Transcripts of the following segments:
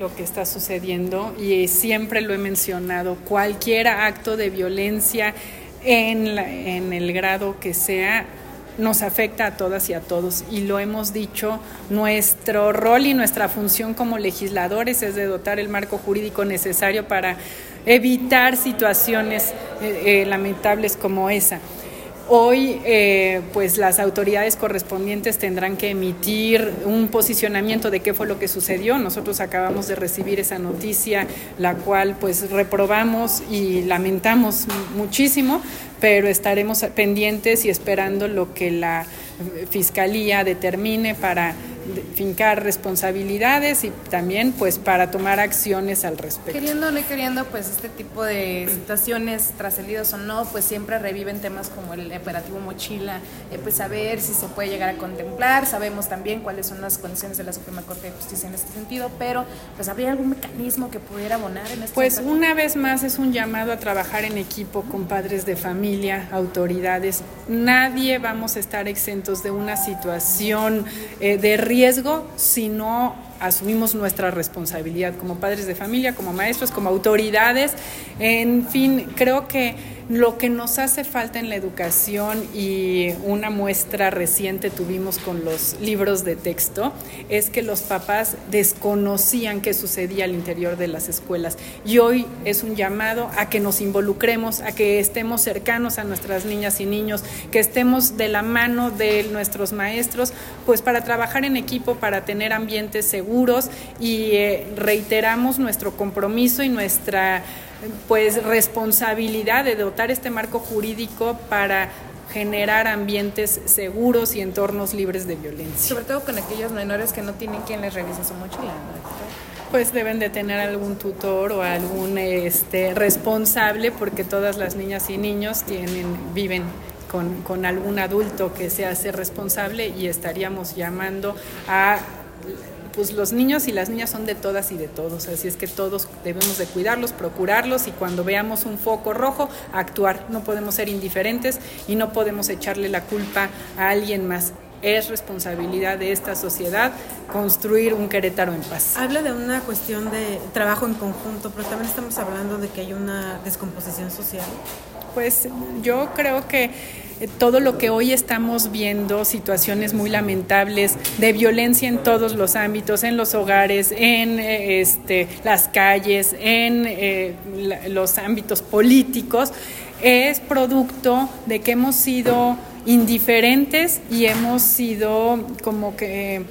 lo que está sucediendo y siempre lo he mencionado, cualquier acto de violencia en, en el grado que sea nos afecta a todas y a todos y lo hemos dicho, nuestro rol y nuestra función como legisladores es de dotar el marco jurídico necesario para evitar situaciones eh, eh, lamentables como esa. Hoy, eh, pues las autoridades correspondientes tendrán que emitir un posicionamiento de qué fue lo que sucedió. Nosotros acabamos de recibir esa noticia, la cual pues reprobamos y lamentamos muchísimo, pero estaremos pendientes y esperando lo que la Fiscalía determine para fincar responsabilidades y también pues para tomar acciones al respecto. Queriendo o no queriendo, pues este tipo de situaciones trascendidos o no, pues siempre reviven temas como el operativo mochila, eh, pues saber si se puede llegar a contemplar, sabemos también cuáles son las condiciones de la Suprema Corte de Justicia en este sentido, pero pues habría algún mecanismo que pudiera abonar en este Pues una vez más es un llamado a trabajar en equipo con padres de familia, autoridades. Nadie vamos a estar exentos de una situación eh, de riesgo si no asumimos nuestra responsabilidad como padres de familia, como maestros, como autoridades. En fin, creo que lo que nos hace falta en la educación y una muestra reciente tuvimos con los libros de texto es que los papás desconocían qué sucedía al interior de las escuelas y hoy es un llamado a que nos involucremos, a que estemos cercanos a nuestras niñas y niños, que estemos de la mano de nuestros maestros, pues para trabajar en equipo, para tener ambientes seguros y eh, reiteramos nuestro compromiso y nuestra pues responsabilidad de dotar este marco jurídico para generar ambientes seguros y entornos libres de violencia. Sobre todo con aquellos menores que no tienen quien les revise su mochila. Pues deben de tener algún tutor o algún este, responsable porque todas las niñas y niños tienen, viven con, con algún adulto que se hace responsable y estaríamos llamando a pues los niños y las niñas son de todas y de todos, así es que todos debemos de cuidarlos, procurarlos y cuando veamos un foco rojo, actuar. No podemos ser indiferentes y no podemos echarle la culpa a alguien más. Es responsabilidad de esta sociedad construir un Querétaro en paz. Habla de una cuestión de trabajo en conjunto, pero también estamos hablando de que hay una descomposición social. Pues yo creo que eh, todo lo que hoy estamos viendo, situaciones muy lamentables de violencia en todos los ámbitos, en los hogares, en eh, este, las calles, en eh, los ámbitos políticos, es producto de que hemos sido indiferentes y hemos sido como que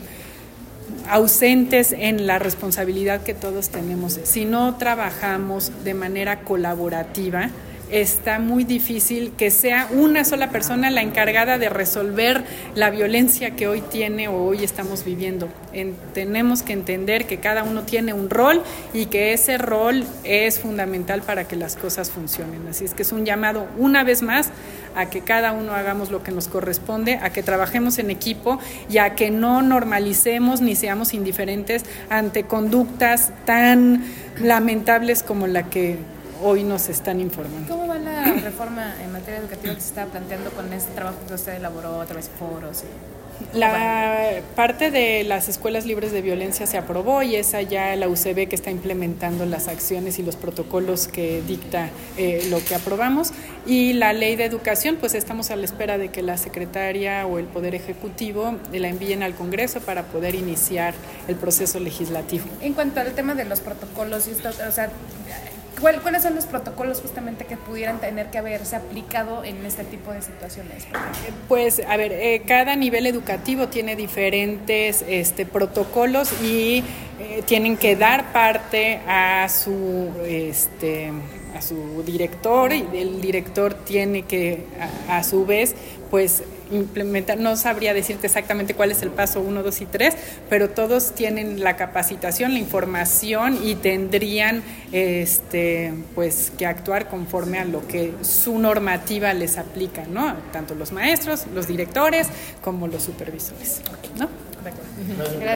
ausentes en la responsabilidad que todos tenemos. Si no trabajamos de manera colaborativa, está muy difícil que sea una sola persona la encargada de resolver la violencia que hoy tiene o hoy estamos viviendo. tenemos que entender que cada uno tiene un rol y que ese rol es fundamental para que las cosas funcionen. Así es que es un llamado una vez más a que cada uno hagamos lo que nos corresponde, a que trabajemos en equipo y a que no normalicemos ni seamos indiferentes ante conductas tan lamentables como la que hoy nos están informando. ¿Cómo va la reforma en materia educativa que se está planteando con este trabajo que usted elaboró a través de foros? La parte de las escuelas libres de violencia se aprobó y es ya la UCB que está implementando las acciones y los protocolos que dicta eh, lo que aprobamos. Y la ley de educación, pues estamos a la espera de que la secretaria o el Poder Ejecutivo la envíen al Congreso para poder iniciar el proceso legislativo. En cuanto al tema de los protocolos, o sea, ¿Cuáles son los protocolos justamente que pudieran tener que haberse aplicado en este tipo de situaciones? Pues, a ver, eh, cada nivel educativo tiene diferentes este, protocolos y eh, tienen que dar parte a su, este, a su director y el director tiene que, a su vez, pues implementar, no sabría decirte exactamente cuál es el paso 1, 2 y 3, pero todos tienen la capacitación, la información y tendrían este, pues, que actuar conforme a lo que su normativa les aplica, ¿no? Tanto los maestros, los directores como los supervisores, ¿no?